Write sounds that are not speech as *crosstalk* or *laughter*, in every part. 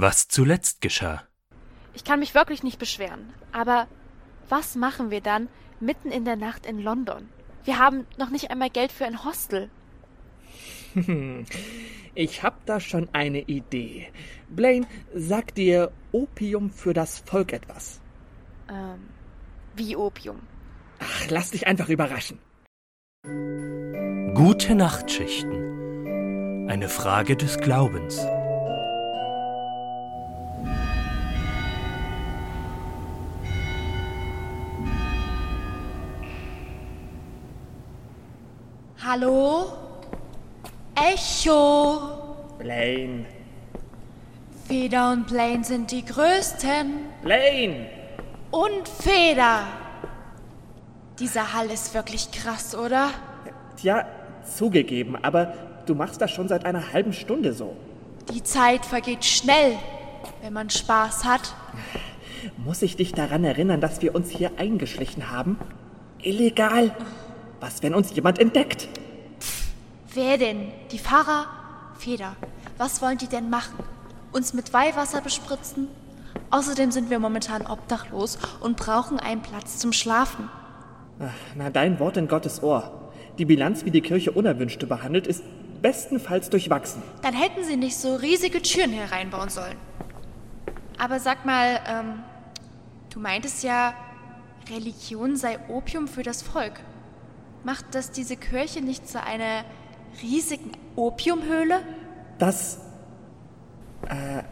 Was zuletzt geschah. Ich kann mich wirklich nicht beschweren. Aber was machen wir dann mitten in der Nacht in London? Wir haben noch nicht einmal Geld für ein Hostel. *laughs* Ich hab da schon eine Idee. Blaine, sagt dir Opium für das Volk etwas? Ähm, wie Opium. Ach, lass dich einfach überraschen. Gute Nachtschichten. Eine Frage des Glaubens. Hallo? Echo? Blaine. Feder und Blaine sind die größten. Blaine! Und Feder. Dieser Hall ist wirklich krass, oder? Tja, zugegeben, aber du machst das schon seit einer halben Stunde so. Die Zeit vergeht schnell, wenn man Spaß hat. Muss ich dich daran erinnern, dass wir uns hier eingeschlichen haben? Illegal. Was, wenn uns jemand entdeckt? Wer denn? Die Pfarrer? Feder. Was wollen die denn machen? Uns mit Weihwasser bespritzen? Außerdem sind wir momentan obdachlos und brauchen einen Platz zum Schlafen. Ach, na, dein Wort in Gottes Ohr. Die Bilanz, wie die Kirche Unerwünschte behandelt, ist bestenfalls durchwachsen. Dann hätten sie nicht so riesige Türen hereinbauen sollen. Aber sag mal, ähm, du meintest ja, Religion sei Opium für das Volk. Macht das diese Kirche nicht zu einer riesigen Opiumhöhle? Das. Äh.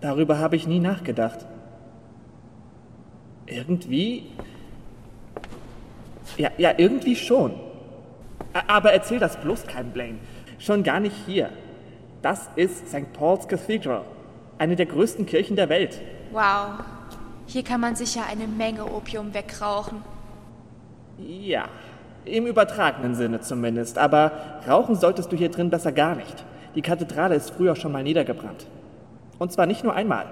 Darüber habe ich nie nachgedacht. Irgendwie. Ja, ja, irgendwie schon. Aber erzähl das bloß keinem Blaine. Schon gar nicht hier. Das ist St. Paul's Cathedral. Eine der größten Kirchen der Welt. Wow. Hier kann man sicher eine Menge Opium wegrauchen. Ja, im übertragenen Sinne zumindest. Aber rauchen solltest du hier drin besser gar nicht. Die Kathedrale ist früher schon mal niedergebrannt. Und zwar nicht nur einmal.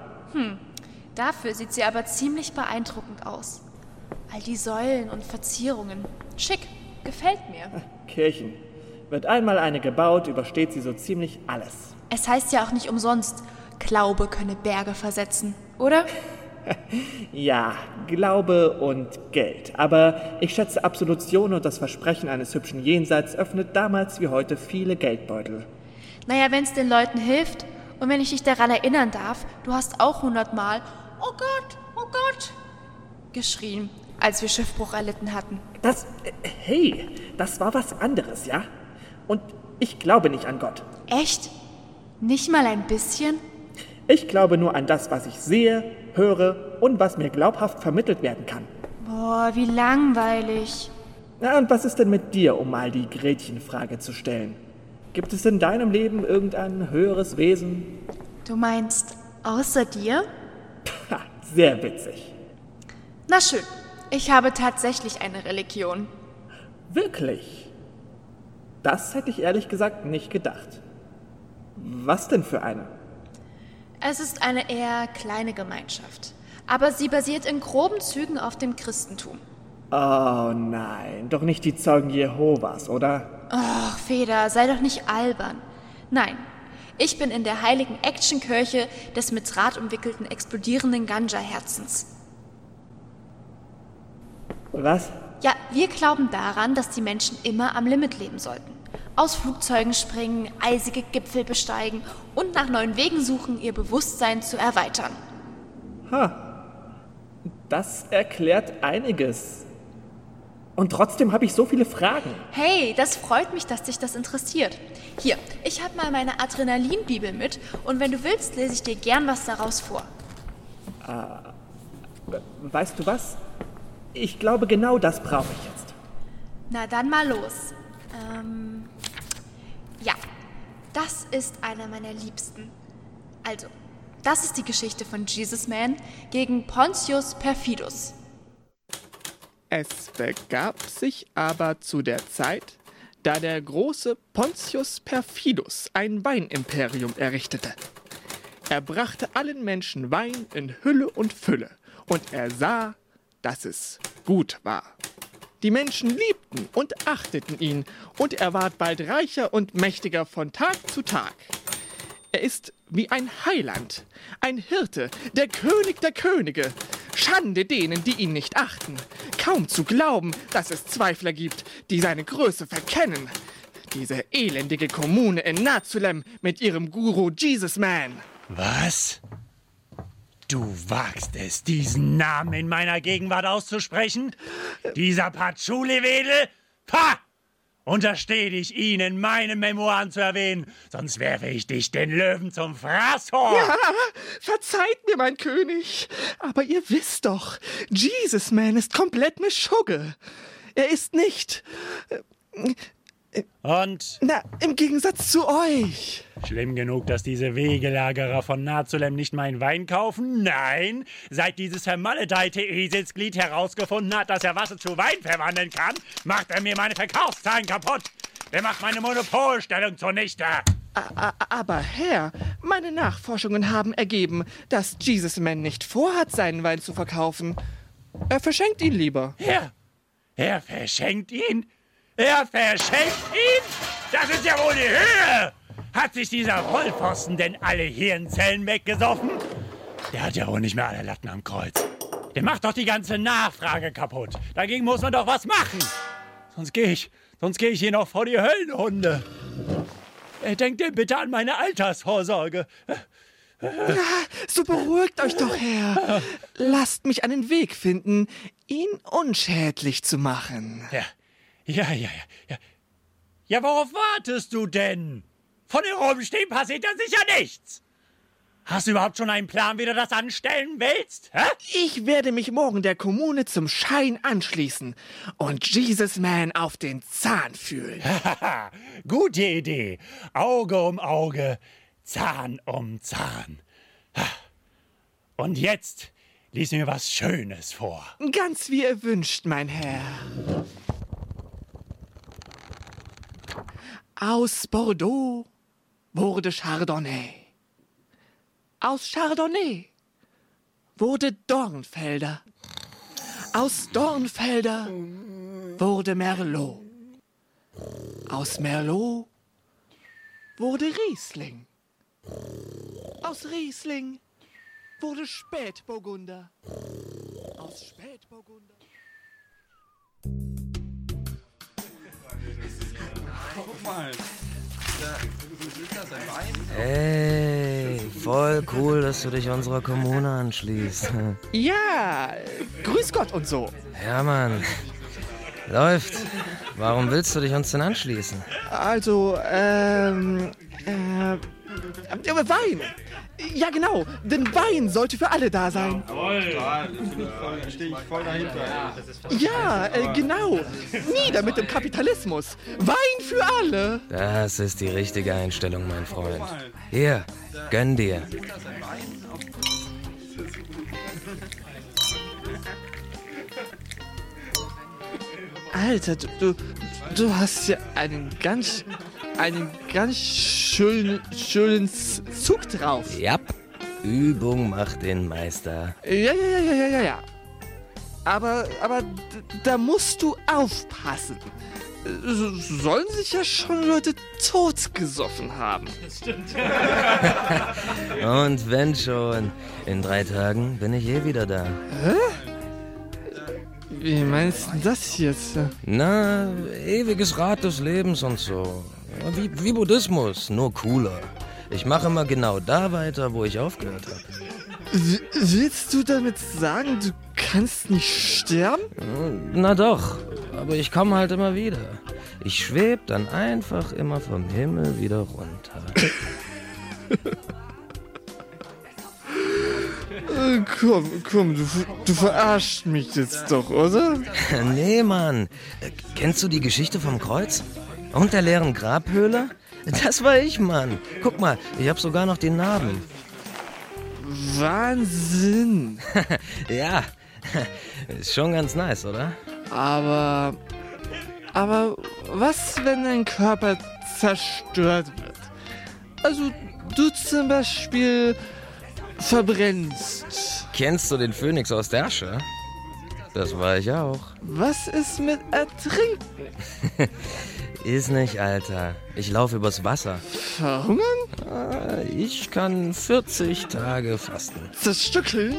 Dafür sieht sie aber ziemlich beeindruckend aus. All die Säulen und Verzierungen. Schick. Gefällt mir. Kirchen. Wird einmal eine gebaut, übersteht sie so ziemlich alles. Es heißt ja auch nicht umsonst, Glaube könne Berge versetzen, oder? *laughs* *laughs* Ja, Glaube und Geld. Aber ich schätze, Absolution und das Versprechen eines hübschen Jenseits öffnet damals wie heute viele Geldbeutel. Naja, wenn es den Leuten hilft und wenn ich dich daran erinnern darf, du hast auch hundertmal Oh Gott, oh Gott geschrien, als wir Schiffbruch erlitten hatten. Das, hey, das war was anderes, ja? Und ich glaube nicht an Gott. Echt? Nicht mal ein bisschen? Ich glaube nur an das, was ich sehe, höre und was mir glaubhaft vermittelt werden kann. Boah, wie langweilig. Na, und was ist denn mit dir, um mal die Gretchenfrage zu stellen? Gibt es in deinem Leben irgendein höheres Wesen? Du meinst außer dir? Ha, sehr witzig. Na schön, ich habe tatsächlich eine Religion. Wirklich? Das hätte ich ehrlich gesagt nicht gedacht. Was denn für eine? Es ist eine eher kleine Gemeinschaft, aber sie basiert in groben Zügen auf dem Christentum. Oh nein, doch nicht die Zeugen Jehovas, oder? Ach, Feder, sei doch nicht albern. Nein, ich bin in der heiligen Actionkirche des mit Draht umwickelten explodierenden Ganja-Herzens. Was? Ja, wir glauben daran, dass die Menschen immer am Limit leben sollten. Aus Flugzeugen springen, eisige Gipfel besteigen und nach neuen Wegen suchen, ihr Bewusstsein zu erweitern. Das erklärt einiges. Und trotzdem habe ich so viele Fragen. Hey, das freut mich, dass dich das interessiert. Hier, ich habe mal meine Adrenalin-Bibel mit und wenn du willst, lese ich dir gern was daraus vor. Weißt du was? Ich glaube, genau das brauche ich jetzt. Na dann mal los. Ähm, das ist einer meiner Liebsten. Also, das ist die Geschichte von Jesus Man gegen Pontius Perfidus. Es begab sich aber zu der Zeit, da der große Pontius Perfidus ein Weinimperium errichtete. Er brachte allen Menschen Wein in Hülle und Fülle, und er sah, dass es gut war. Die Menschen liebten und achteten ihn, und er ward bald reicher und mächtiger von Tag zu Tag. Er ist wie ein Heiland, ein Hirte, der König der Könige. Schande denen, die ihn nicht achten. Kaum zu glauben, dass es Zweifler gibt, die seine Größe verkennen. Diese elendige Kommune in Nazulem mit ihrem Guru Jesus Man. Was? Du wagst es, diesen Namen in meiner Gegenwart auszusprechen? Dieser Patchouli-Wedel? Pah! Untersteh dich, ihn in meinen Memoiren zu erwähnen, sonst werfe ich dich den Löwen zum Fraßhorn. Ja, verzeiht mir, mein König. Aber ihr wisst doch, Jesus Man ist komplett Mischugge. Er ist nicht. Und? Na, im Gegensatz zu euch. Schlimm genug, dass diese Wegelagerer von Nazulem nicht meinen Wein kaufen? Nein! Seit dieses vermaledeite Eselsglied herausgefunden hat, dass er Wasser zu Wein verwandeln kann, macht er mir meine Verkaufszahlen kaputt! Der macht meine Monopolstellung zunichte! Aber Herr, meine Nachforschungen haben ergeben, dass Jesus Man nicht vorhat, seinen Wein zu verkaufen. Er verschenkt ihn lieber. Er, er verschenkt ihn? Er verschenkt ihn? Das ist ja wohl die Höhe! Hat sich dieser Vollpfosten denn alle Hirnzellen weggesoffen? Der hat ja wohl nicht mehr alle Latten am Kreuz. Der macht doch die ganze Nachfrage kaputt. Dagegen muss man doch was machen. Sonst gehe ich, sonst gehe ich hier noch vor die Höllenhunde. Denkt denn bitte an meine Altersvorsorge. So beruhigt euch doch, Herr. Lasst mich einen Weg finden, ihn unschädlich zu machen. Ja, ja, ja, ja. Ja, ja worauf wartest du denn? Von hier oben stehen passiert ja sicher nichts. Hast du überhaupt schon einen Plan, wie du das anstellen willst? Hä? Ich werde mich morgen der Kommune zum Schein anschließen und Jesus Man auf den Zahn fühlen. *laughs* Gute Idee. Auge um Auge, Zahn um Zahn. Und jetzt lies mir was Schönes vor. Ganz wie ihr wünscht, mein Herr. Aus Bordeaux wurde Chardonnay. Aus Chardonnay wurde Dornfelder. Aus Dornfelder wurde Merlot. Aus Merlot wurde Riesling. Aus Riesling wurde Spätburgunder. Aus Spätburgunder. Hey, voll cool, dass du dich unserer Kommune anschließt. Ja, grüß Gott und so. Ja, Mann. Läuft. Warum willst du dich uns denn anschließen? Also, ähm, äh, äh, Wein. Ja, genau. Denn Wein sollte für alle da sein. Stehe ich voll dahinter. Ja, äh, genau. Nieder mit dem Kapitalismus. Wein für alle. Das ist die richtige Einstellung, mein Freund. Hier, gönn dir. Alter, du, du, du hast ja einen ganz, einen ganz schönen, schönen Zug drauf. Ja, Übung macht den Meister. Ja, ja, ja, ja, ja, ja, ja. Aber, aber da musst du aufpassen. S- Sollen sich ja schon Leute totgesoffen haben. *laughs* Und wenn schon, in drei Tagen bin ich eh wieder da. Wie meinst du das jetzt? Na, ewiges Rad des Lebens und so. Ja, Wie, wie Buddhismus, nur cooler. Ich mache immer genau da weiter, wo ich aufgehört habe. Willst du damit sagen, du kannst nicht sterben? Na doch, aber ich komme halt immer wieder. Ich schweb dann einfach immer vom Himmel wieder runter. *laughs* Äh, Komm, komm, du, du verarschst mich jetzt doch, oder? *laughs* nee, Mann. Äh, Kennst du die Geschichte vom Kreuz? Und der leeren Grabhöhle? Das war ich, Mann. Guck mal, ich hab sogar noch die Narben. Wahnsinn. *laughs* Ja, *laughs* ist schon ganz nice, oder? Aber. Aber was, wenn dein Körper zerstört wird? Also, du zum Beispiel verbrennst. Kennst du den Phönix aus der Asche? Das war ich auch. Was ist mit Ertrinken? *laughs* Ist nicht, Alter. Ich laufe übers Wasser. Verhungern? Ah, Ich kann 40 Tage fasten. Zerstückeln?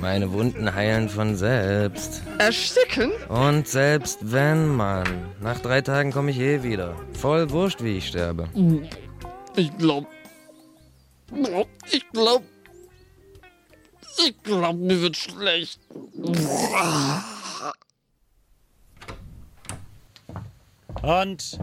Meine Wunden heilen von selbst. Ersticken? Und selbst wenn, Mann, nach drei Tagen komme ich eh wieder. Voll wurscht, wie ich sterbe. Ich glaub. Ich glaub. Ich glaub, mir wird schlecht. Und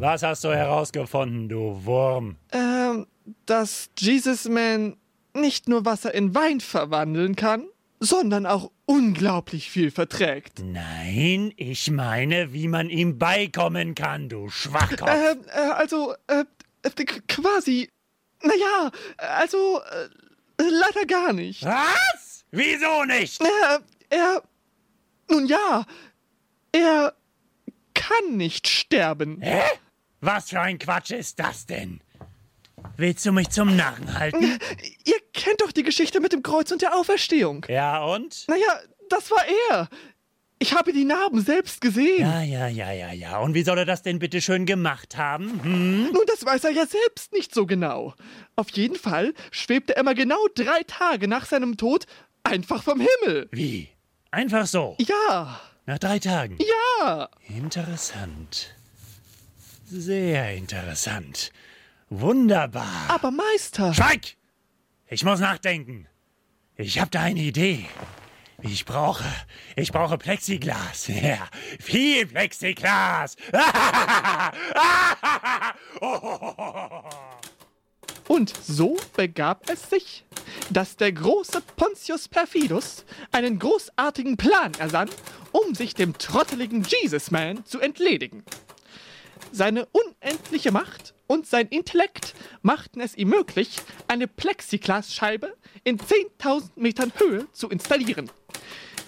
was hast du herausgefunden, du Wurm? Ähm, dass Jesus Man nicht nur Wasser in Wein verwandeln kann, sondern auch unglaublich viel verträgt. Nein, ich meine, wie man ihm beikommen kann, du Schwachkopf. Ähm, äh, also, äh, äh, quasi. Naja, also, äh, leider gar nicht. Was? Wieso nicht? Er, er. Nun ja, er kann nicht sterben. Hä? Was für ein Quatsch ist das denn? Willst du mich zum Narren halten? Ihr kennt doch die Geschichte mit dem Kreuz und der Auferstehung. Ja, und? Naja, das war er. Ich habe die Narben selbst gesehen. Ja, ja, ja, ja, ja. Und wie soll er das denn bitte schön gemacht haben? Hm? Nun, das weiß er ja selbst nicht so genau. Auf jeden Fall schwebte er mal genau drei Tage nach seinem Tod einfach vom Himmel. Wie? Einfach so. Ja, Nach drei Tagen. ja. Interessant. Sehr interessant. Wunderbar. Aber Meister. Schweig! Ich muss nachdenken. Ich habe da eine Idee. Ich brauche, ich brauche Plexiglas. *laughs* Ja, viel Plexiglas. *laughs* Und so begab es sich, dass der große Pontius Perfidus einen großartigen Plan ersann, um sich dem trotteligen Jesus Man zu entledigen. Seine unendliche Macht und sein Intellekt machten es ihm möglich, eine Plexiglasscheibe in 10.000 Metern Höhe zu installieren.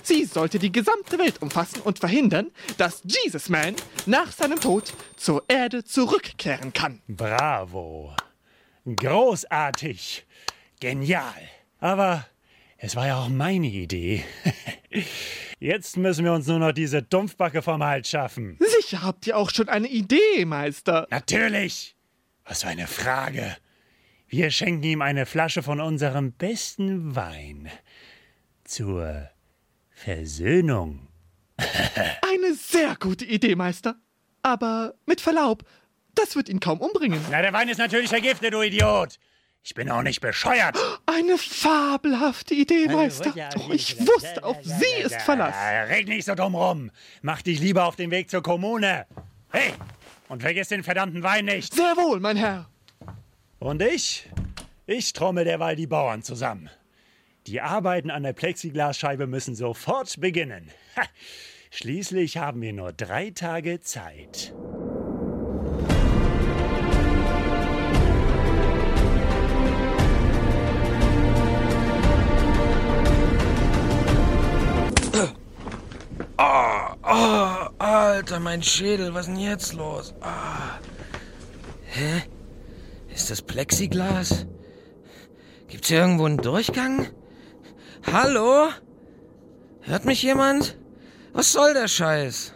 Sie sollte die gesamte Welt umfassen und verhindern, dass Jesus Man nach seinem Tod zur Erde zurückkehren kann. Bravo. Großartig. Genial. Aber es war ja auch meine Idee. *laughs* Jetzt müssen wir uns nur noch diese Dumpfbacke vom Hals schaffen. Sicher habt ihr auch schon eine Idee, Meister. Natürlich. Was für eine Frage. Wir schenken ihm eine Flasche von unserem besten Wein. Zur Versöhnung. *laughs* Eine sehr gute Idee, Meister. Aber mit Verlaub, das wird ihn kaum umbringen. Na, der Wein ist natürlich vergiftet, du Idiot. Ich bin auch nicht bescheuert. Eine fabelhafte Idee, Meister. Oh, ich wusste, auf Sie ist Verlass. Red nicht so dumm rum. Mach dich lieber auf den Weg zur Kommune. Hey, und vergiss den verdammten Wein nicht. Sehr wohl, mein Herr. Und ich? Ich trommel derweil die Bauern zusammen. Die Arbeiten an der Plexiglasscheibe müssen sofort beginnen. Ha, Schließlich haben wir nur drei Tage Zeit. Oh, Alter, mein Schädel, was ist denn jetzt los? Ah. Hä? Ist das Plexiglas? Gibt's hier irgendwo einen Durchgang? Hallo? Hört mich jemand? Was soll der Scheiß?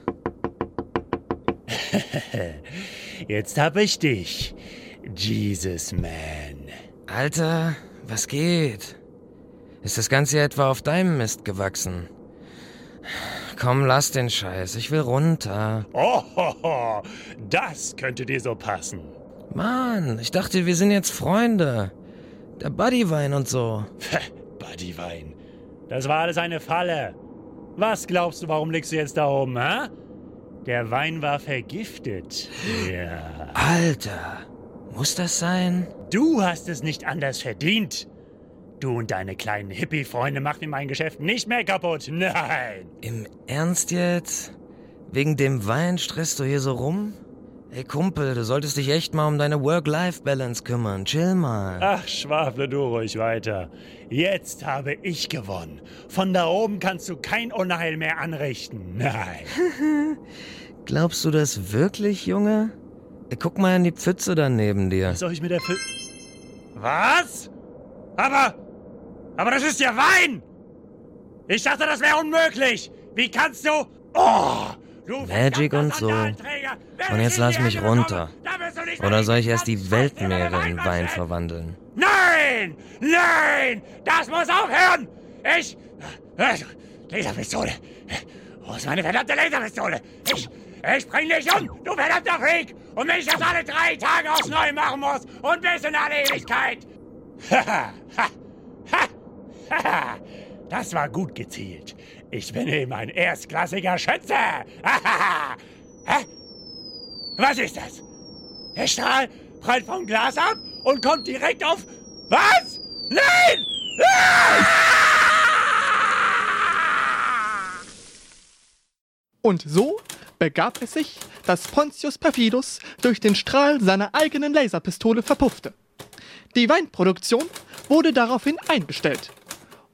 *laughs* Jetzt hab ich dich, Jesus Man. Alter, was geht? Ist das Ganze etwa auf deinem Mist gewachsen? Komm, lass den Scheiß, ich will runter. Oh, das könnte dir so passen. Mann, ich dachte, wir sind jetzt Freunde. Der Buddywein und so. Buddywein. Das war alles eine Falle. Was glaubst du, warum liegst du jetzt da oben, hä? Der Wein war vergiftet. Ja. Alter, muss das sein? Du hast es nicht anders verdient. Du und deine kleinen Hippie-Freunde macht mir mein Geschäft nicht mehr kaputt. Nein. Im Ernst jetzt? Wegen dem Wein stresst du hier so rum? Ey Kumpel, du solltest dich echt mal um deine Work-Life-Balance kümmern. Chill mal. Ach, schwafle du ruhig weiter. Jetzt habe ich gewonnen. Von da oben kannst du kein Unheil mehr anrichten. Nein. *laughs* Glaubst du das wirklich, Junge? Guck mal in die Pfütze da neben dir. Soll ich mit der Fil Was? Aber. Aber das ist ja Wein! Ich dachte, das wäre unmöglich! Wie kannst du. Oh! Du Magic und so. Und jetzt lass mich runter. Oder soll ich erst die Weltmeere in in Wein Wein verwandeln? Nein! Nein! Das muss aufhören! Ich... Laserpistole! Wo ist meine verdammte Laserpistole? Ich... Ich bring dich um, du verdammter Freak! Und wenn ich das alle drei Tage aufs Neue machen muss und bis in alle Ewigkeit! *laughs* Haha! Ha, ha, ha, Das war gut gezielt. Ich bin eben ein erstklassiger Schütze! Hahaha. *laughs* Hä? Was ist das? Der Strahl prallt vom Glas ab und kommt direkt auf... Was? Nein! Ah! *laughs* Und so begab es sich, dass Pontius Perfidus durch den Strahl seiner eigenen Laserpistole verpuffte. Die Weinproduktion wurde daraufhin eingestellt.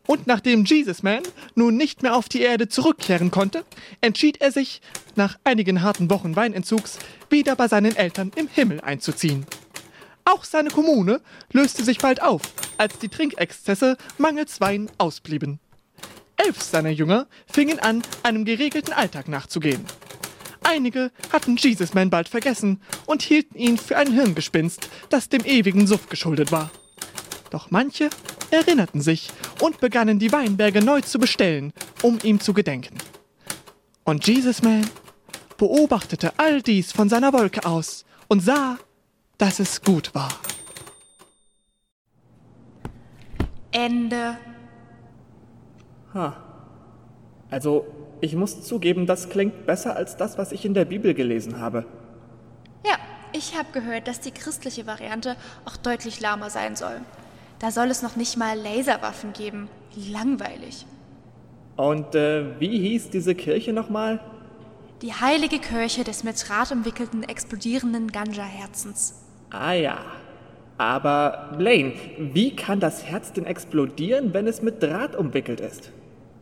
Und nachdem Jesus Man nun nicht mehr auf die Erde zurückkehren konnte, entschied er sich, nach einigen harten Wochen Weinentzugs, wieder bei seinen Eltern im Himmel einzuziehen. Auch seine Kommune löste sich bald auf, als die Trinkexzesse mangels Wein ausblieben. Elf seiner Jünger fingen an, einem geregelten Alltag nachzugehen. Einige hatten Jesus Man bald vergessen und hielten ihn für ein Hirngespinst, das dem ewigen Suff geschuldet war. Doch manche erinnerten sich und begannen die Weinberge neu zu bestellen, um ihm zu gedenken. Und Jesus Man beobachtete all dies von seiner Wolke aus und sah, dass es gut war. Ende. Also, ich muss zugeben, das klingt besser als das, was ich in der Bibel gelesen habe. Ja, ich habe gehört, dass die christliche Variante auch deutlich lahmer sein soll. Da soll es noch nicht mal Laserwaffen geben. Langweilig. Und äh, wie hieß diese Kirche nochmal? Die heilige Kirche des mit Draht umwickelten, explodierenden Ganja-Herzens. Ah ja. Aber Blaine, wie kann das Herz denn explodieren, wenn es mit Draht umwickelt ist?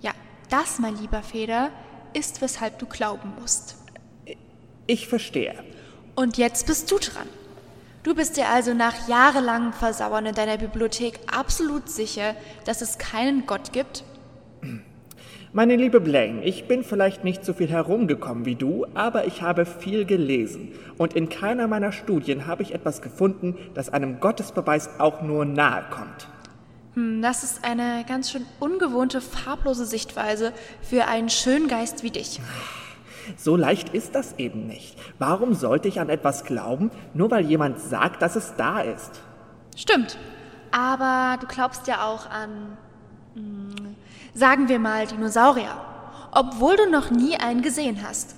Ja, das, mein lieber Feder, ist, weshalb du glauben musst. Ich verstehe. Und jetzt bist du dran. Du bist dir also nach jahrelangem Versauern in deiner Bibliothek absolut sicher, dass es keinen Gott gibt? Meine liebe Blaine, ich bin vielleicht nicht so viel herumgekommen wie du, aber ich habe viel gelesen. Und in keiner meiner Studien habe ich etwas gefunden, das einem Gottesbeweis auch nur nahe kommt. Hm, das ist eine ganz schön ungewohnte, farblose Sichtweise für einen Schöngeist wie dich. So leicht ist das eben nicht. Warum sollte ich an etwas glauben, nur weil jemand sagt, dass es da ist? Stimmt. Aber du glaubst ja auch an, hm, sagen wir mal, Dinosaurier. Obwohl du noch nie einen gesehen hast.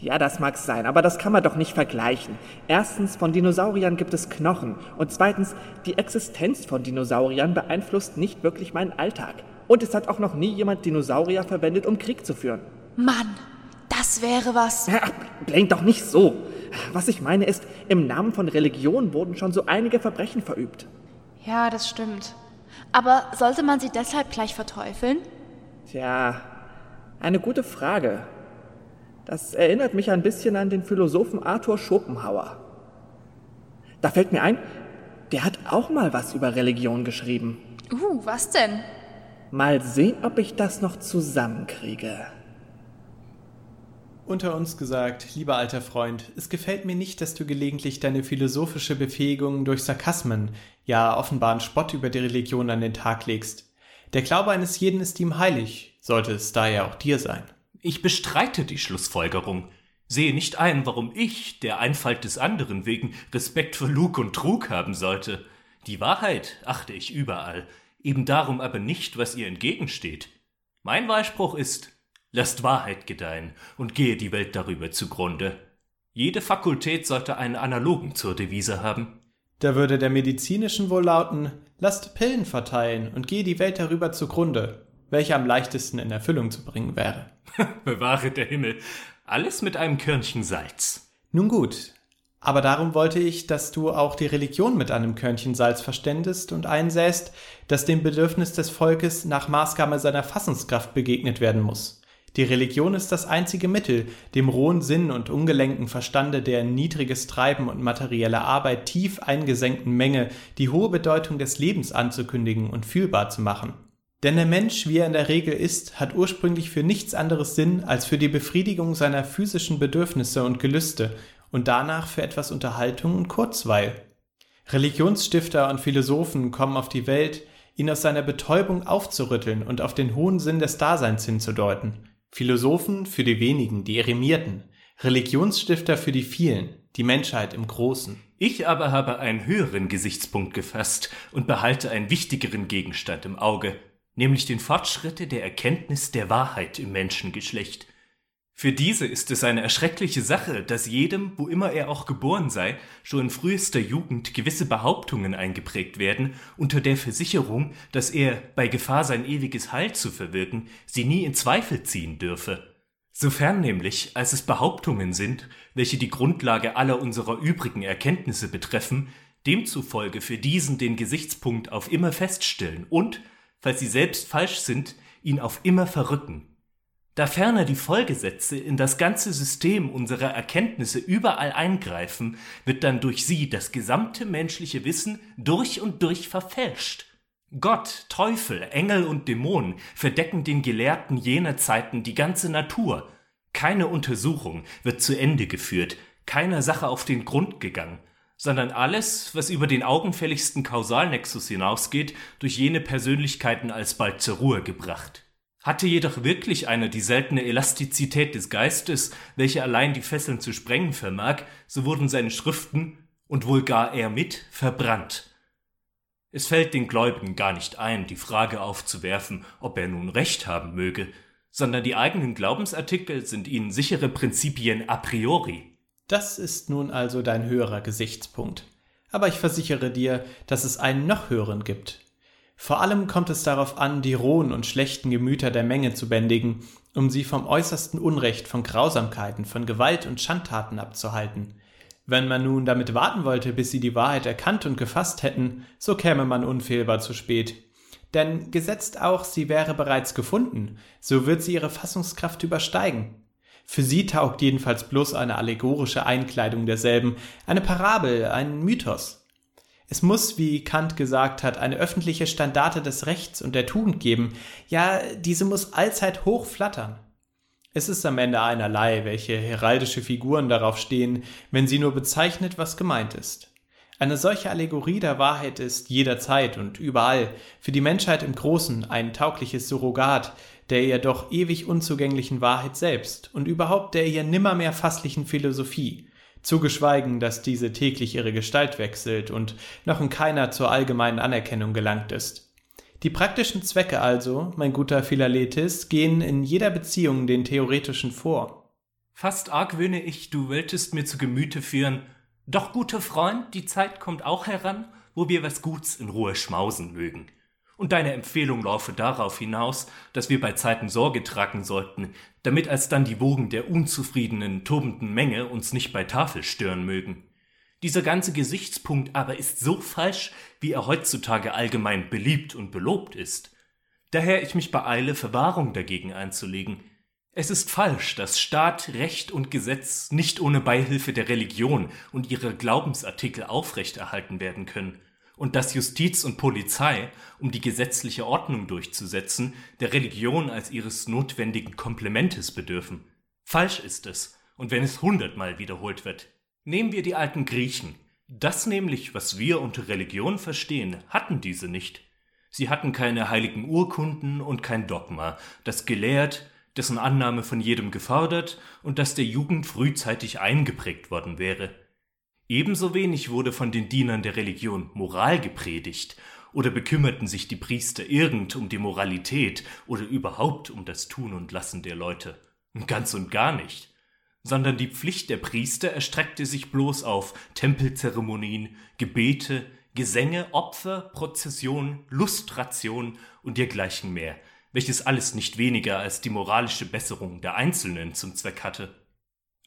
Ja, das mag sein, aber das kann man doch nicht vergleichen. Erstens, von Dinosauriern gibt es Knochen. Und zweitens, die Existenz von Dinosauriern beeinflusst nicht wirklich meinen Alltag. Und es hat auch noch nie jemand Dinosaurier verwendet, um Krieg zu führen. Mann, das wäre was. Ja, Blaine, doch nicht so. Was ich meine ist, im Namen von Religion wurden schon so einige Verbrechen verübt. Ja, das stimmt. Aber sollte man sie deshalb gleich verteufeln? Tja, eine gute Frage. Das erinnert mich ein bisschen an den Philosophen Arthur Schopenhauer. Da fällt mir ein, der hat auch mal was über Religion geschrieben. Uh, was denn? Mal sehen, ob ich das noch zusammenkriege. Unter uns gesagt, lieber alter Freund, es gefällt mir nicht, dass du gelegentlich deine philosophische Befähigung durch Sarkasmen, ja offenbaren Spott über die Religion an den Tag legst. Der Glaube eines jeden ist ihm heilig, sollte es daher auch dir sein. Ich bestreite die Schlussfolgerung. Sehe nicht ein, warum ich, der Einfalt des anderen wegen, Respekt für Lug und Trug haben sollte. Die Wahrheit achte ich überall, eben darum aber nicht, was ihr entgegensteht. Mein Wahlspruch ist, lasst Wahrheit gedeihen und gehe die Welt darüber zugrunde. Jede Fakultät sollte einen Analogen zur Devise haben. Da würde der medizinischen wohl lauten, lasst Pillen verteilen und gehe die Welt darüber zugrunde, welche am leichtesten in Erfüllung zu bringen wäre. *laughs* Bewahre der Himmel. Alles mit einem Körnchen Salz. Nun gut, aber darum wollte ich, dass du auch die Religion mit einem Körnchen Salz verständest und einsäst, dass dem Bedürfnis des Volkes nach Maßgabe seiner Fassungskraft begegnet werden muss. Die Religion ist das einzige Mittel, dem rohen Sinn und ungelenken Verstande der in niedriges Treiben und materielle Arbeit tief eingesenkten Menge die hohe Bedeutung des Lebens anzukündigen und fühlbar zu machen. Denn der Mensch, wie er in der Regel ist, hat ursprünglich für nichts anderes Sinn als für die Befriedigung seiner physischen Bedürfnisse und Gelüste und danach für etwas Unterhaltung und Kurzweil. Religionsstifter und Philosophen kommen auf die Welt, ihn aus seiner Betäubung aufzurütteln und auf den hohen Sinn des Daseins hinzudeuten. Philosophen für die wenigen, die Eremierten, Religionsstifter für die vielen, die Menschheit im Großen. Ich aber habe einen höheren Gesichtspunkt gefasst und behalte einen wichtigeren Gegenstand im Auge, nämlich den Fortschritte der Erkenntnis der Wahrheit im Menschengeschlecht. Für diese ist es eine erschreckliche Sache, dass jedem, wo immer er auch geboren sei, schon in frühester Jugend gewisse Behauptungen eingeprägt werden, unter der Versicherung, dass er, bei Gefahr sein ewiges Heil zu verwirken, sie nie in Zweifel ziehen dürfe. Sofern nämlich, als es Behauptungen sind, welche die Grundlage aller unserer übrigen Erkenntnisse betreffen, demzufolge für diesen den Gesichtspunkt auf immer feststellen und, falls sie selbst falsch sind, ihn auf immer verrücken. Da ferner die Folgesätze in das ganze System unserer Erkenntnisse überall eingreifen, wird dann durch sie das gesamte menschliche Wissen durch und durch verfälscht. Gott, Teufel, Engel und Dämonen verdecken den Gelehrten jener Zeiten die ganze Natur. Keine Untersuchung wird zu Ende geführt, keiner Sache auf den Grund gegangen, sondern alles, was über den augenfälligsten Kausalnexus hinausgeht, durch jene Persönlichkeiten alsbald zur Ruhe gebracht. Hatte jedoch wirklich einer die seltene Elastizität des Geistes, welche allein die Fesseln zu sprengen vermag, so wurden seine Schriften, und wohl gar er mit, verbrannt. Es fällt den Gläubigen gar nicht ein, die Frage aufzuwerfen, ob er nun recht haben möge, sondern die eigenen Glaubensartikel sind ihnen sichere Prinzipien a priori. Das ist nun also dein höherer Gesichtspunkt. Aber ich versichere dir, dass es einen noch höheren gibt, vor allem kommt es darauf an, die rohen und schlechten Gemüter der Menge zu bändigen, um sie vom äußersten Unrecht, von Grausamkeiten, von Gewalt und Schandtaten abzuhalten. Wenn man nun damit warten wollte, bis sie die Wahrheit erkannt und gefasst hätten, so käme man unfehlbar zu spät. Denn gesetzt auch, sie wäre bereits gefunden, so wird sie ihre Fassungskraft übersteigen. Für sie taugt jedenfalls bloß eine allegorische Einkleidung derselben, eine Parabel, ein Mythos. Es muss, wie Kant gesagt hat, eine öffentliche Standarte des Rechts und der Tugend geben. Ja, diese muss allzeit hoch flattern. Es ist am Ende einerlei, welche heraldische Figuren darauf stehen, wenn sie nur bezeichnet, was gemeint ist. Eine solche Allegorie der Wahrheit ist jederzeit und überall für die Menschheit im Großen ein taugliches Surrogat der ihr doch ewig unzugänglichen Wahrheit selbst und überhaupt der ihr nimmermehr fasslichen Philosophie, zugeschweigen, dass diese täglich ihre Gestalt wechselt und noch in keiner zur allgemeinen Anerkennung gelangt ist. Die praktischen Zwecke also, mein guter Philaletis, gehen in jeder Beziehung den theoretischen vor. Fast argwöhne ich, du wolltest mir zu Gemüte führen. Doch, guter Freund, die Zeit kommt auch heran, wo wir was Guts in Ruhe schmausen mögen. Und deine Empfehlung laufe darauf hinaus, dass wir bei Zeiten Sorge tragen sollten, damit alsdann die Wogen der unzufriedenen, tobenden Menge uns nicht bei Tafel stören mögen. Dieser ganze Gesichtspunkt aber ist so falsch, wie er heutzutage allgemein beliebt und belobt ist. Daher ich mich beeile, Verwahrung dagegen einzulegen. Es ist falsch, dass Staat, Recht und Gesetz nicht ohne Beihilfe der Religion und ihrer Glaubensartikel aufrechterhalten werden können und dass Justiz und Polizei, um die gesetzliche Ordnung durchzusetzen, der Religion als ihres notwendigen Komplementes bedürfen. Falsch ist es, und wenn es hundertmal wiederholt wird. Nehmen wir die alten Griechen. Das nämlich, was wir unter Religion verstehen, hatten diese nicht. Sie hatten keine heiligen Urkunden und kein Dogma, das gelehrt, dessen Annahme von jedem gefordert und das der Jugend frühzeitig eingeprägt worden wäre. Ebenso wenig wurde von den Dienern der Religion Moral gepredigt, oder bekümmerten sich die Priester irgend um die Moralität oder überhaupt um das Tun und Lassen der Leute. Ganz und gar nicht. Sondern die Pflicht der Priester erstreckte sich bloß auf Tempelzeremonien, Gebete, Gesänge, Opfer, Prozession, Lustration und dergleichen mehr, welches alles nicht weniger als die moralische Besserung der Einzelnen zum Zweck hatte.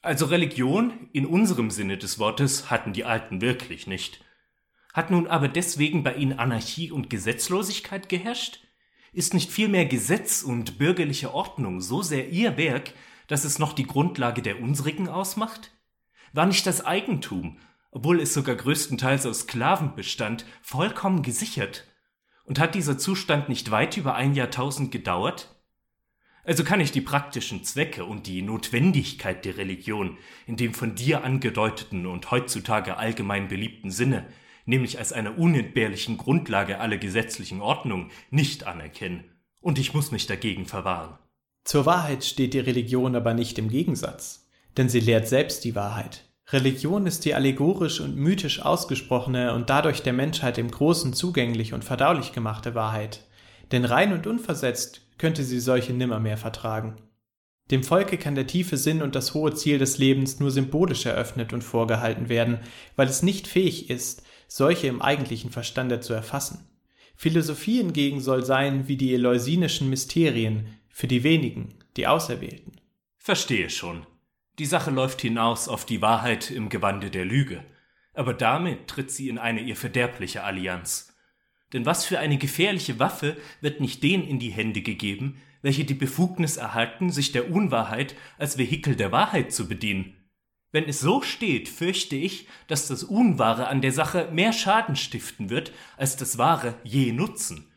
Also Religion in unserem Sinne des Wortes hatten die Alten wirklich nicht. Hat nun aber deswegen bei ihnen Anarchie und Gesetzlosigkeit geherrscht? Ist nicht vielmehr Gesetz und bürgerliche Ordnung so sehr ihr Werk, dass es noch die Grundlage der unsrigen ausmacht? War nicht das Eigentum, obwohl es sogar größtenteils aus Sklaven bestand, vollkommen gesichert? Und hat dieser Zustand nicht weit über ein Jahrtausend gedauert? Also kann ich die praktischen Zwecke und die Notwendigkeit der Religion in dem von dir angedeuteten und heutzutage allgemein beliebten Sinne, nämlich als einer unentbehrlichen Grundlage aller gesetzlichen Ordnung, nicht anerkennen, und ich muss mich dagegen verwahren. Zur Wahrheit steht die Religion aber nicht im Gegensatz, denn sie lehrt selbst die Wahrheit. Religion ist die allegorisch und mythisch ausgesprochene und dadurch der Menschheit im Großen zugänglich und verdaulich gemachte Wahrheit. Denn rein und unversetzt könnte sie solche nimmermehr vertragen. Dem Volke kann der tiefe Sinn und das hohe Ziel des Lebens nur symbolisch eröffnet und vorgehalten werden, weil es nicht fähig ist, solche im eigentlichen Verstande zu erfassen. Philosophie hingegen soll sein wie die eleusinischen Mysterien für die wenigen, die Auserwählten. Verstehe schon. Die Sache läuft hinaus auf die Wahrheit im Gewande der Lüge. Aber damit tritt sie in eine ihr verderbliche Allianz. Denn was für eine gefährliche Waffe wird nicht denen in die Hände gegeben, welche die Befugnis erhalten, sich der Unwahrheit als Vehikel der Wahrheit zu bedienen? Wenn es so steht, fürchte ich, dass das Unwahre an der Sache mehr Schaden stiften wird, als das Wahre je nutzen.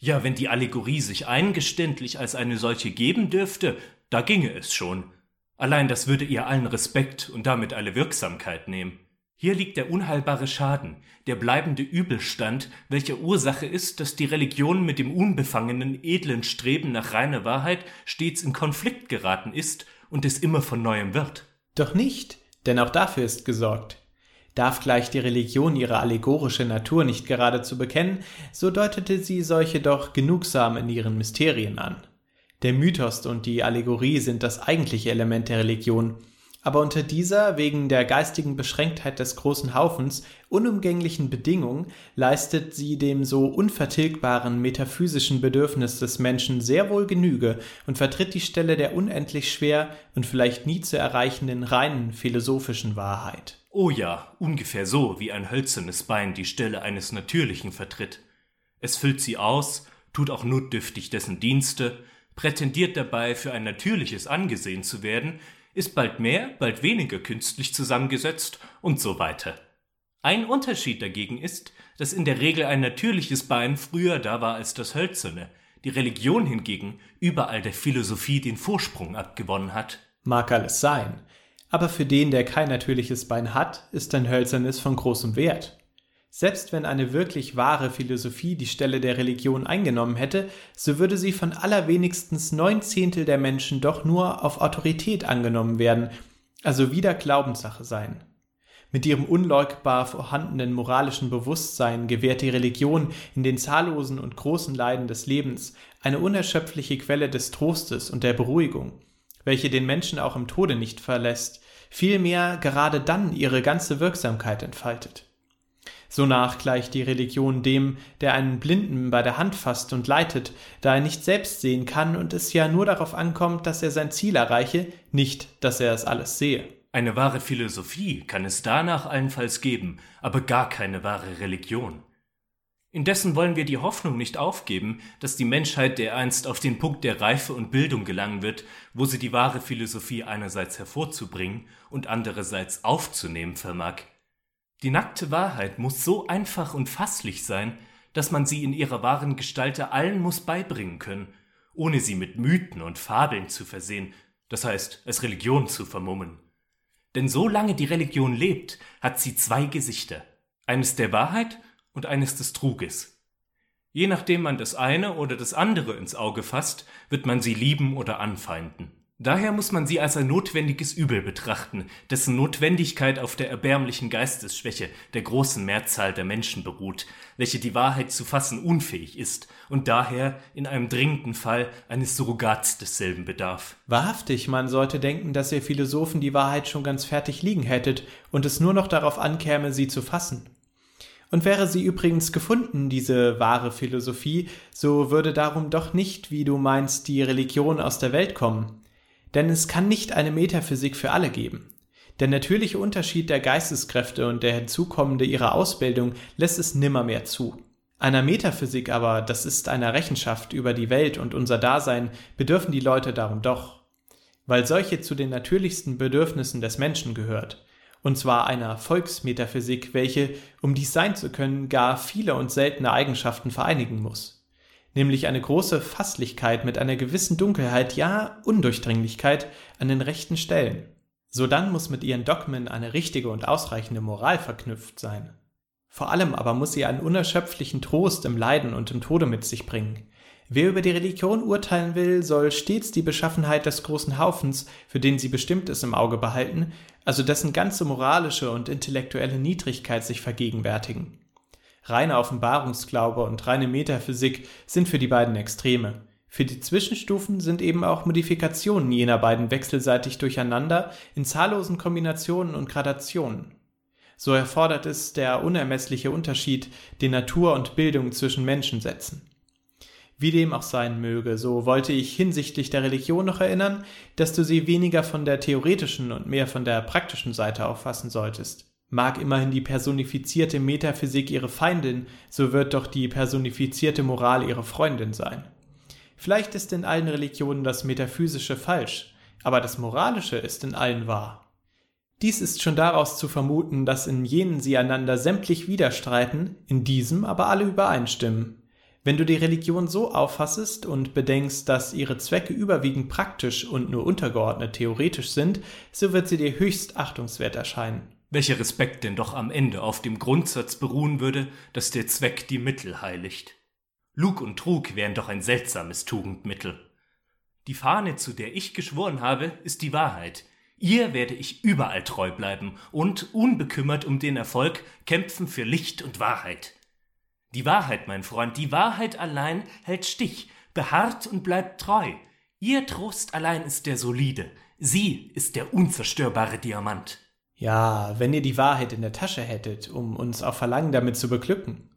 Ja, wenn die Allegorie sich eingeständlich als eine solche geben dürfte, da ginge es schon. Allein das würde ihr allen Respekt und damit alle Wirksamkeit nehmen. Hier liegt der unheilbare Schaden, der bleibende Übelstand, welcher Ursache ist, dass die Religion mit dem unbefangenen, edlen Streben nach reiner Wahrheit stets in Konflikt geraten ist und es immer von neuem wird. Doch nicht, denn auch dafür ist gesorgt. Darf gleich die Religion ihre allegorische Natur nicht geradezu bekennen, so deutete sie solche doch genugsam in ihren Mysterien an. Der Mythos und die Allegorie sind das eigentliche Element der Religion, aber unter dieser wegen der geistigen Beschränktheit des großen Haufens unumgänglichen Bedingung leistet sie dem so unvertilgbaren metaphysischen Bedürfnis des Menschen sehr wohl Genüge und vertritt die Stelle der unendlich schwer und vielleicht nie zu erreichenden reinen philosophischen Wahrheit. Oh ja, ungefähr so, wie ein hölzernes Bein die Stelle eines natürlichen vertritt. Es füllt sie aus, tut auch notdürftig dessen Dienste, prätendiert dabei für ein natürliches angesehen zu werden, ist bald mehr, bald weniger künstlich zusammengesetzt und so weiter. Ein Unterschied dagegen ist, dass in der Regel ein natürliches Bein früher da war als das hölzerne, die Religion hingegen überall der Philosophie den Vorsprung abgewonnen hat. Mag alles sein, aber für den, der kein natürliches Bein hat, ist ein hölzernes von großem Wert. Selbst wenn eine wirklich wahre Philosophie die Stelle der Religion eingenommen hätte, so würde sie von allerwenigstens neun Zehntel der Menschen doch nur auf Autorität angenommen werden, also wieder Glaubenssache sein. Mit ihrem unleugbar vorhandenen moralischen Bewusstsein gewährt die Religion in den zahllosen und großen Leiden des Lebens eine unerschöpfliche Quelle des Trostes und der Beruhigung, welche den Menschen auch im Tode nicht verlässt, vielmehr gerade dann ihre ganze Wirksamkeit entfaltet. Sonach gleicht die Religion dem, der einen Blinden bei der Hand fasst und leitet, da er nicht selbst sehen kann und es ja nur darauf ankommt, dass er sein Ziel erreiche, nicht, dass er es alles sehe. Eine wahre Philosophie kann es danach allenfalls geben, aber gar keine wahre Religion. Indessen wollen wir die Hoffnung nicht aufgeben, dass die Menschheit dereinst auf den Punkt der Reife und Bildung gelangen wird, wo sie die wahre Philosophie einerseits hervorzubringen und andererseits aufzunehmen vermag. Die nackte Wahrheit muss so einfach und fasslich sein, dass man sie in ihrer wahren Gestalte allen muss beibringen können, ohne sie mit Mythen und Fabeln zu versehen, das heißt, als Religion zu vermummen. Denn solange die Religion lebt, hat sie zwei Gesichter, eines der Wahrheit und eines des Truges. Je nachdem man das eine oder das andere ins Auge fasst, wird man sie lieben oder anfeinden. Daher muss man sie als ein notwendiges Übel betrachten, dessen Notwendigkeit auf der erbärmlichen Geistesschwäche der großen Mehrzahl der Menschen beruht, welche die Wahrheit zu fassen unfähig ist und daher in einem dringenden Fall eines Surrogats desselben bedarf. Wahrhaftig, man sollte denken, dass ihr Philosophen die Wahrheit schon ganz fertig liegen hättet und es nur noch darauf ankäme, sie zu fassen. Und wäre sie übrigens gefunden, diese wahre Philosophie, so würde darum doch nicht, wie du meinst, die Religion aus der Welt kommen. Denn es kann nicht eine Metaphysik für alle geben. Der natürliche Unterschied der Geisteskräfte und der hinzukommende ihrer Ausbildung lässt es nimmermehr zu. Einer Metaphysik aber, das ist einer Rechenschaft über die Welt und unser Dasein, bedürfen die Leute darum doch, weil solche zu den natürlichsten Bedürfnissen des Menschen gehört und zwar einer Volksmetaphysik, welche, um dies sein zu können, gar viele und seltene Eigenschaften vereinigen muss, nämlich eine große Fasslichkeit mit einer gewissen Dunkelheit, ja Undurchdringlichkeit an den rechten Stellen. Sodann muss mit ihren Dogmen eine richtige und ausreichende Moral verknüpft sein. Vor allem aber muss sie einen unerschöpflichen Trost im Leiden und im Tode mit sich bringen, Wer über die Religion urteilen will, soll stets die Beschaffenheit des großen Haufens, für den sie bestimmt ist, im Auge behalten, also dessen ganze moralische und intellektuelle Niedrigkeit sich vergegenwärtigen. Reiner Offenbarungsglaube und reine Metaphysik sind für die beiden Extreme. Für die Zwischenstufen sind eben auch Modifikationen jener beiden wechselseitig durcheinander in zahllosen Kombinationen und Gradationen. So erfordert es der unermessliche Unterschied, den Natur und Bildung zwischen Menschen setzen. Wie dem auch sein möge, so wollte ich hinsichtlich der Religion noch erinnern, dass du sie weniger von der theoretischen und mehr von der praktischen Seite auffassen solltest. Mag immerhin die personifizierte Metaphysik ihre Feindin, so wird doch die personifizierte Moral ihre Freundin sein. Vielleicht ist in allen Religionen das Metaphysische falsch, aber das Moralische ist in allen wahr. Dies ist schon daraus zu vermuten, dass in jenen sie einander sämtlich widerstreiten, in diesem aber alle übereinstimmen. Wenn du die Religion so auffassest und bedenkst, dass ihre Zwecke überwiegend praktisch und nur untergeordnet theoretisch sind, so wird sie dir höchst achtungswert erscheinen. Welcher Respekt denn doch am Ende auf dem Grundsatz beruhen würde, dass der Zweck die Mittel heiligt. Lug und Trug wären doch ein seltsames Tugendmittel. Die Fahne, zu der ich geschworen habe, ist die Wahrheit. Ihr werde ich überall treu bleiben und, unbekümmert um den Erfolg, kämpfen für Licht und Wahrheit. Die Wahrheit, mein Freund, die Wahrheit allein hält Stich, beharrt und bleibt treu. Ihr Trost allein ist der solide, sie ist der unzerstörbare Diamant. Ja, wenn ihr die Wahrheit in der Tasche hättet, um uns auf Verlangen damit zu beglücken.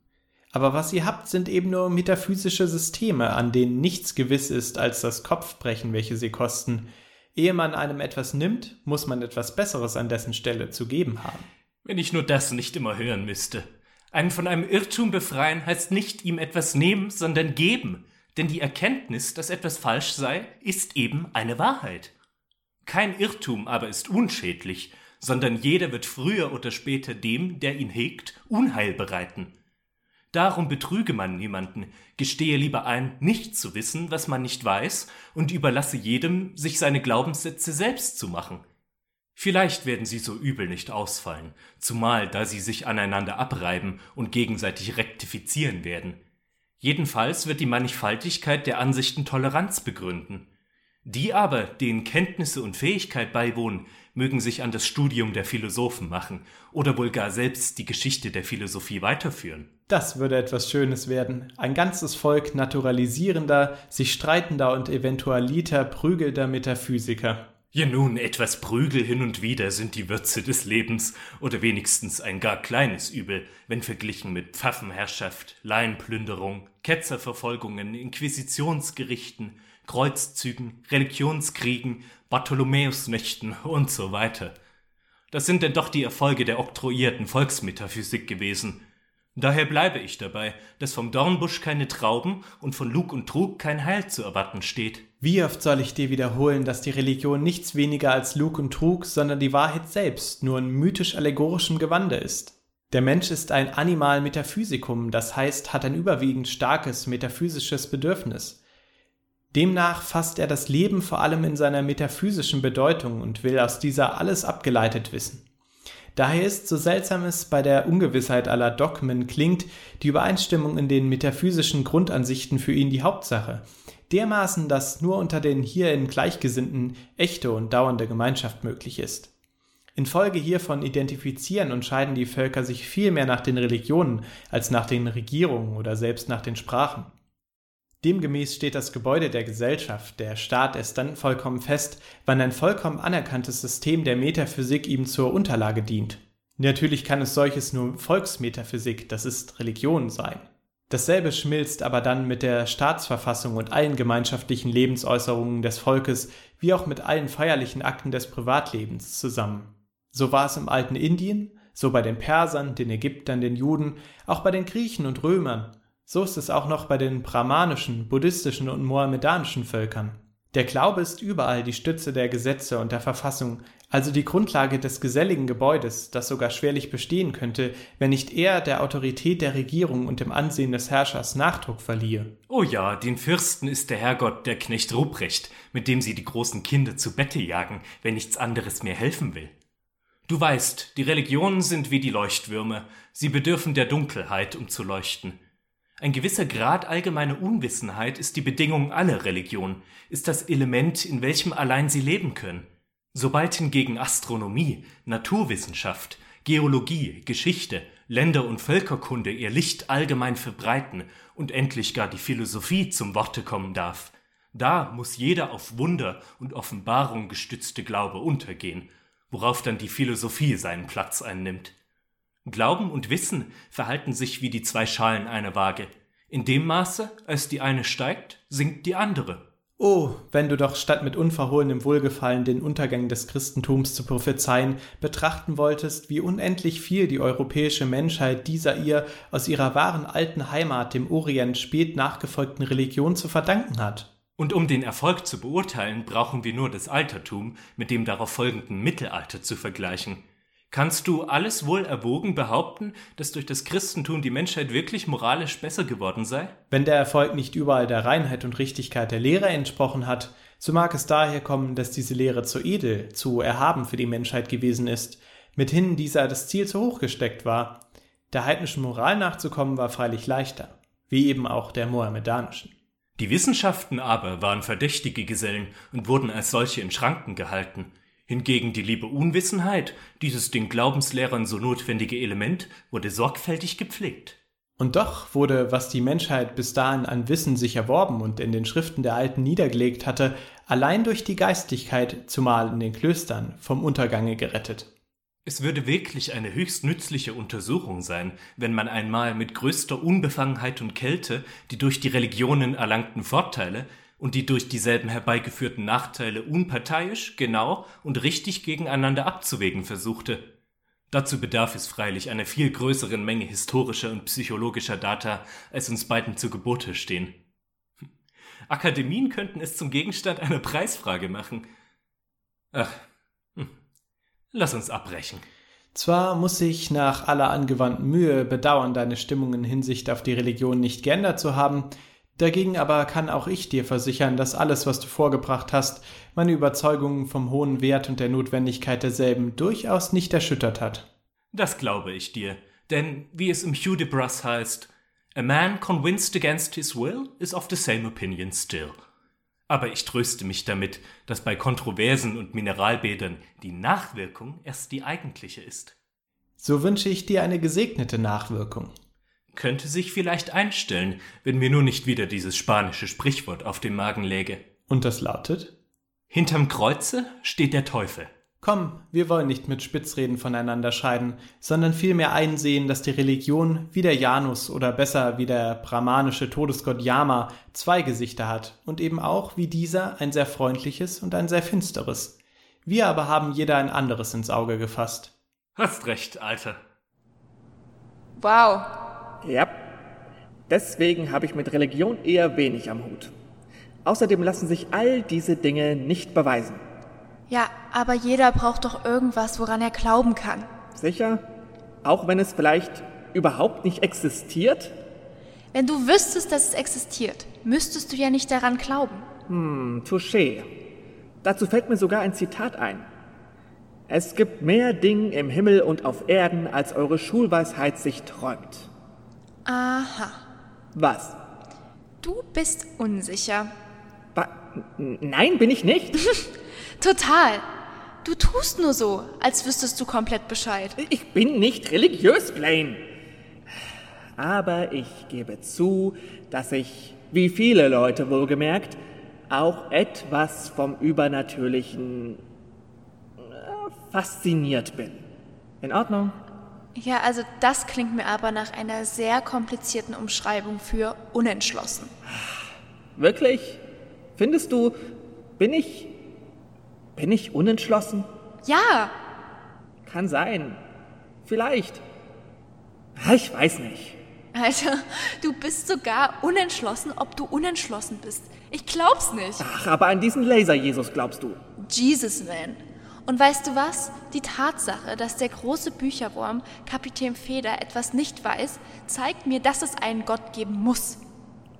Aber was ihr habt, sind eben nur metaphysische Systeme, an denen nichts gewiss ist als das Kopfbrechen, welche sie kosten. Ehe man einem etwas nimmt, muss man etwas Besseres an dessen Stelle zu geben haben. Wenn ich nur das nicht immer hören müsste. Einen von einem Irrtum befreien heißt nicht ihm etwas nehmen, sondern geben, denn die Erkenntnis, dass etwas falsch sei, ist eben eine Wahrheit. Kein Irrtum aber ist unschädlich, sondern jeder wird früher oder später dem, der ihn hegt, Unheil bereiten. Darum betrüge man niemanden, gestehe lieber ein, nicht zu wissen, was man nicht weiß, und überlasse jedem, sich seine Glaubenssätze selbst zu machen. Vielleicht werden sie so übel nicht ausfallen, zumal da sie sich aneinander abreiben und gegenseitig rektifizieren werden. Jedenfalls wird die Mannigfaltigkeit der Ansichten Toleranz begründen. Die aber, denen Kenntnisse und Fähigkeit beiwohnen, mögen sich an das Studium der Philosophen machen oder wohl gar selbst die Geschichte der Philosophie weiterführen. Das würde etwas Schönes werden. Ein ganzes Volk naturalisierender, sich streitender und eventualiter prügelnder Metaphysiker. Ja nun, etwas Prügel hin und wieder sind die Würze des Lebens oder wenigstens ein gar kleines Übel, wenn verglichen mit Pfaffenherrschaft, Laienplünderung, Ketzerverfolgungen, Inquisitionsgerichten, Kreuzzügen, Religionskriegen, Bartholomäusnächten und so weiter. Das sind denn doch die Erfolge der oktroyierten Volksmetaphysik gewesen, Daher bleibe ich dabei, dass vom Dornbusch keine Trauben und von Lug und Trug kein Heil zu erwarten steht. Wie oft soll ich dir wiederholen, dass die Religion nichts weniger als Lug und Trug, sondern die Wahrheit selbst, nur in mythisch-allegorischem Gewande ist? Der Mensch ist ein Animal Metaphysikum, das heißt, hat ein überwiegend starkes metaphysisches Bedürfnis. Demnach fasst er das Leben vor allem in seiner metaphysischen Bedeutung und will aus dieser alles abgeleitet wissen. Daher ist, so seltsam es bei der Ungewissheit aller Dogmen klingt, die Übereinstimmung in den metaphysischen Grundansichten für ihn die Hauptsache. Dermaßen, dass nur unter den hierin Gleichgesinnten echte und dauernde Gemeinschaft möglich ist. Infolge hiervon identifizieren und scheiden die Völker sich viel mehr nach den Religionen als nach den Regierungen oder selbst nach den Sprachen. Demgemäß steht das Gebäude der Gesellschaft, der Staat, erst dann vollkommen fest, wann ein vollkommen anerkanntes System der Metaphysik ihm zur Unterlage dient. Natürlich kann es solches nur Volksmetaphysik, das ist Religion sein. Dasselbe schmilzt aber dann mit der Staatsverfassung und allen gemeinschaftlichen Lebensäußerungen des Volkes, wie auch mit allen feierlichen Akten des Privatlebens zusammen. So war es im alten Indien, so bei den Persern, den Ägyptern, den Juden, auch bei den Griechen und Römern, so ist es auch noch bei den brahmanischen, buddhistischen und mohammedanischen Völkern. Der Glaube ist überall die Stütze der Gesetze und der Verfassung, also die Grundlage des geselligen Gebäudes, das sogar schwerlich bestehen könnte, wenn nicht er der Autorität der Regierung und dem Ansehen des Herrschers Nachdruck verliehe. Oh ja, den Fürsten ist der Herrgott der Knecht Ruprecht, mit dem sie die großen Kinder zu Bette jagen, wenn nichts anderes mehr helfen will. Du weißt, die Religionen sind wie die Leuchtwürme, sie bedürfen der Dunkelheit, um zu leuchten. Ein gewisser Grad allgemeiner Unwissenheit ist die Bedingung aller Religionen, ist das Element, in welchem allein sie leben können. Sobald hingegen Astronomie, Naturwissenschaft, Geologie, Geschichte, Länder- und Völkerkunde ihr Licht allgemein verbreiten und endlich gar die Philosophie zum Worte kommen darf, da muss jeder auf Wunder und Offenbarung gestützte Glaube untergehen, worauf dann die Philosophie seinen Platz einnimmt. Glauben und Wissen verhalten sich wie die zwei Schalen einer Waage. In dem Maße, als die eine steigt, sinkt die andere. Oh, wenn du doch statt mit unverhohlenem Wohlgefallen den Untergang des Christentums zu prophezeien, betrachten wolltest, wie unendlich viel die europäische Menschheit dieser ihr aus ihrer wahren alten Heimat, dem Orient, spät nachgefolgten Religion zu verdanken hat. Und um den Erfolg zu beurteilen, brauchen wir nur das Altertum mit dem darauf folgenden Mittelalter zu vergleichen. Kannst du alles wohl erwogen behaupten, dass durch das Christentum die Menschheit wirklich moralisch besser geworden sei? Wenn der Erfolg nicht überall der Reinheit und Richtigkeit der Lehre entsprochen hat, so mag es daher kommen, dass diese Lehre zu edel, zu erhaben für die Menschheit gewesen ist, mithin dieser das Ziel zu hoch gesteckt war. Der heidnischen Moral nachzukommen war freilich leichter, wie eben auch der mohammedanischen. Die Wissenschaften aber waren verdächtige Gesellen und wurden als solche in Schranken gehalten. Hingegen die liebe Unwissenheit, dieses den Glaubenslehrern so notwendige Element, wurde sorgfältig gepflegt. Und doch wurde, was die Menschheit bis dahin an Wissen sich erworben und in den Schriften der Alten niedergelegt hatte, allein durch die Geistlichkeit, zumal in den Klöstern, vom Untergange gerettet. Es würde wirklich eine höchst nützliche Untersuchung sein, wenn man einmal mit größter Unbefangenheit und Kälte die durch die Religionen erlangten Vorteile und die durch dieselben herbeigeführten Nachteile unparteiisch, genau und richtig gegeneinander abzuwägen versuchte. Dazu bedarf es freilich einer viel größeren Menge historischer und psychologischer Data, als uns beiden zu Gebote stehen. Akademien könnten es zum Gegenstand einer Preisfrage machen. Ach, hm. lass uns abbrechen. Zwar muss ich nach aller angewandten Mühe bedauern, deine Stimmung in Hinsicht auf die Religion nicht geändert zu haben, Dagegen aber kann auch ich dir versichern, dass alles, was du vorgebracht hast, meine Überzeugungen vom hohen Wert und der Notwendigkeit derselben durchaus nicht erschüttert hat. Das glaube ich dir, denn wie es im Hudibras heißt, A man convinced against his will is of the same opinion still. Aber ich tröste mich damit, dass bei Kontroversen und Mineralbädern die Nachwirkung erst die eigentliche ist. So wünsche ich dir eine gesegnete Nachwirkung könnte sich vielleicht einstellen, wenn mir nur nicht wieder dieses spanische Sprichwort auf dem Magen läge. Und das lautet? Hinterm Kreuze steht der Teufel. Komm, wir wollen nicht mit Spitzreden voneinander scheiden, sondern vielmehr einsehen, dass die Religion, wie der Janus oder besser wie der brahmanische Todesgott Yama, zwei Gesichter hat und eben auch wie dieser ein sehr freundliches und ein sehr finsteres. Wir aber haben jeder ein anderes ins Auge gefasst. Hast recht, Alter. Wow, ja, deswegen habe ich mit Religion eher wenig am Hut. Außerdem lassen sich all diese Dinge nicht beweisen. Ja, aber jeder braucht doch irgendwas, woran er glauben kann. Sicher? Auch wenn es vielleicht überhaupt nicht existiert? Wenn du wüsstest, dass es existiert, müsstest du ja nicht daran glauben. Hm, touché. Dazu fällt mir sogar ein Zitat ein. Es gibt mehr Dinge im Himmel und auf Erden, als eure Schulweisheit sich träumt. Aha. Was? Du bist unsicher. Ba Nein, bin ich nicht. *laughs* Total. Du tust nur so, als wüsstest du komplett Bescheid. Ich bin nicht religiös, Blaine. Aber ich gebe zu, dass ich, wie viele Leute wohlgemerkt, auch etwas vom Übernatürlichen äh, fasziniert bin. In Ordnung? Ja, also das klingt mir aber nach einer sehr komplizierten Umschreibung für unentschlossen. Wirklich? Findest du, bin ich. bin ich unentschlossen? Ja. Kann sein. Vielleicht. Ich weiß nicht. Alter, du bist sogar unentschlossen, ob du unentschlossen bist. Ich glaub's nicht. Ach, aber an diesen Laser-Jesus glaubst du. Jesus, man. Und weißt du was? Die Tatsache, dass der große Bücherwurm Kapitän Feder etwas nicht weiß, zeigt mir, dass es einen Gott geben muss.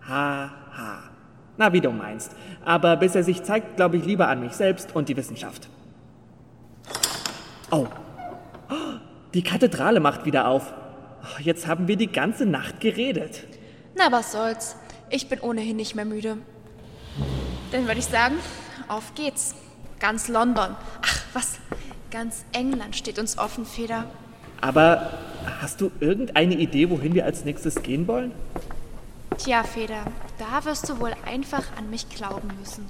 Ha, ha. Na, wie du meinst. Aber bis er sich zeigt, glaube ich lieber an mich selbst und die Wissenschaft. Oh. Die Kathedrale macht wieder auf. Oh, Jetzt haben wir die ganze Nacht geredet. Na, was soll's. Ich bin ohnehin nicht mehr müde. Dann würde ich sagen, auf geht's. Ganz London. Ach, was? Ganz England steht uns offen, Feder. Aber hast du irgendeine Idee, wohin wir als nächstes gehen wollen? Tja, Feder, da wirst du wohl einfach an mich glauben müssen.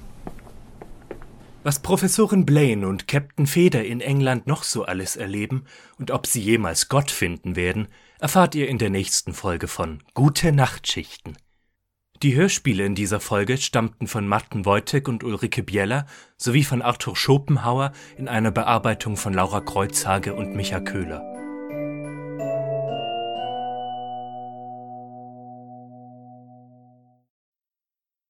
Was Professorin Blaine und Captain Feder in England noch so alles erleben und ob sie jemals Gott finden werden, erfahrt ihr in der nächsten Folge von Gute Nachtschichten. Die Hörspiele in dieser Folge stammten von Martin Wojtek und Ulrike Bieler sowie von Arthur Schopenhauer in einer Bearbeitung von Laura Kreuzhage und Micha Köhler.